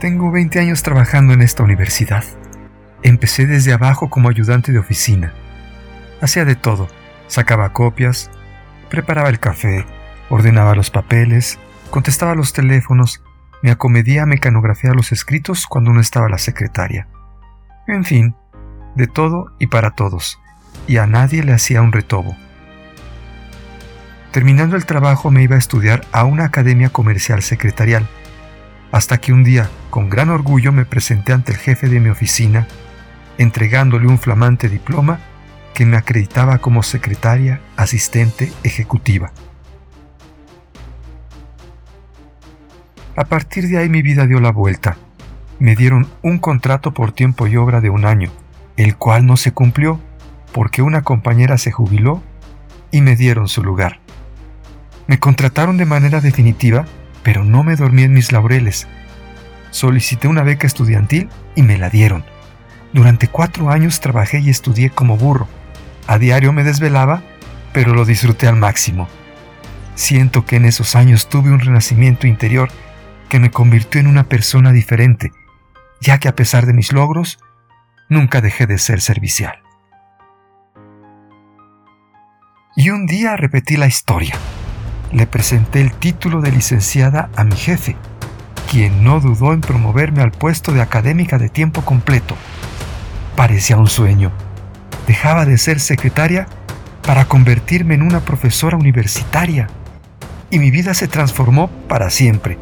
Tengo 20 años trabajando en esta universidad. Empecé desde abajo como ayudante de oficina. Hacía de todo. Sacaba copias, preparaba el café, ordenaba los papeles, contestaba los teléfonos, me acomedía a mecanografiar los escritos cuando no estaba la secretaria. En fin, de todo y para todos, y a nadie le hacía un retobo. Terminando el trabajo me iba a estudiar a una academia comercial secretarial, hasta que un día, con gran orgullo, me presenté ante el jefe de mi oficina, entregándole un flamante diploma que me acreditaba como secretaria asistente ejecutiva. A partir de ahí mi vida dio la vuelta. Me dieron un contrato por tiempo y obra de un año, el cual no se cumplió porque una compañera se jubiló y me dieron su lugar. Me contrataron de manera definitiva, pero no me dormí en mis laureles. Solicité una beca estudiantil y me la dieron. Durante cuatro años trabajé y estudié como burro. A diario me desvelaba, pero lo disfruté al máximo. Siento que en esos años tuve un renacimiento interior que me convirtió en una persona diferente, ya que a pesar de mis logros, nunca dejé de ser servicial. Y un día repetí la historia. Le presenté el título de licenciada a mi jefe, quien no dudó en promoverme al puesto de académica de tiempo completo. Parecía un sueño. Dejaba de ser secretaria para convertirme en una profesora universitaria. Y mi vida se transformó para siempre.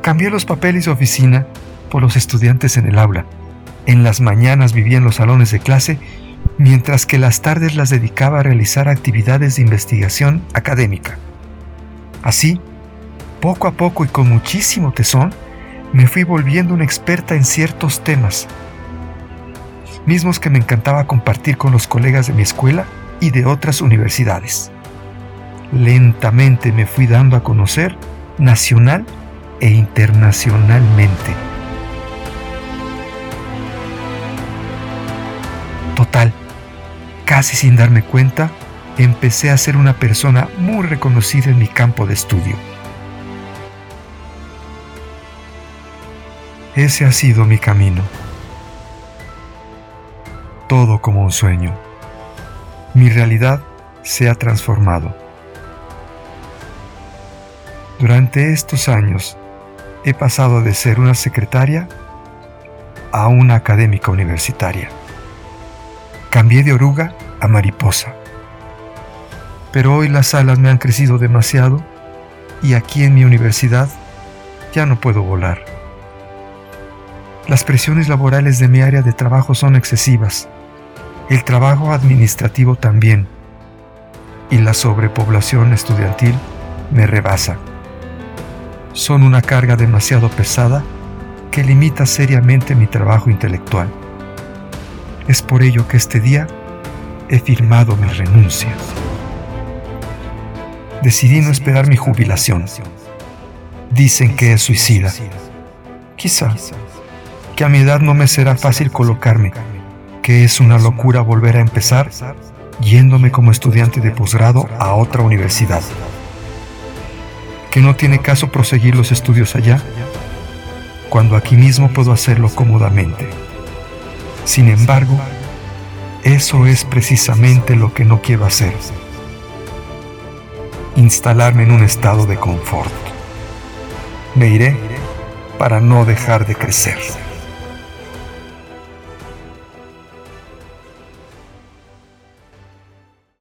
Cambié los papeles de oficina por los estudiantes en el aula. En las mañanas vivía en los salones de clase mientras que las tardes las dedicaba a realizar actividades de investigación académica. Así, poco a poco y con muchísimo tesón, me fui volviendo una experta en ciertos temas, mismos que me encantaba compartir con los colegas de mi escuela y de otras universidades. Lentamente me fui dando a conocer nacional e internacionalmente. Total, casi sin darme cuenta, empecé a ser una persona muy reconocida en mi campo de estudio. Ese ha sido mi camino. Todo como un sueño. Mi realidad se ha transformado. Durante estos años he pasado de ser una secretaria a una académica universitaria. Cambié de oruga a mariposa. Pero hoy las alas me han crecido demasiado y aquí en mi universidad ya no puedo volar. Las presiones laborales de mi área de trabajo son excesivas, el trabajo administrativo también, y la sobrepoblación estudiantil me rebasa. Son una carga demasiado pesada que limita seriamente mi trabajo intelectual. Es por ello que este día he firmado mi renuncia. Decidí no esperar mi jubilación. Dicen que es suicida. Quizá que a mi edad no me será fácil colocarme, que es una locura volver a empezar yéndome como estudiante de posgrado a otra universidad, que no tiene caso proseguir los estudios allá, cuando aquí mismo puedo hacerlo cómodamente. Sin embargo, eso es precisamente lo que no quiero hacer. Instalarme en un estado de confort. Me iré para no dejar de crecer.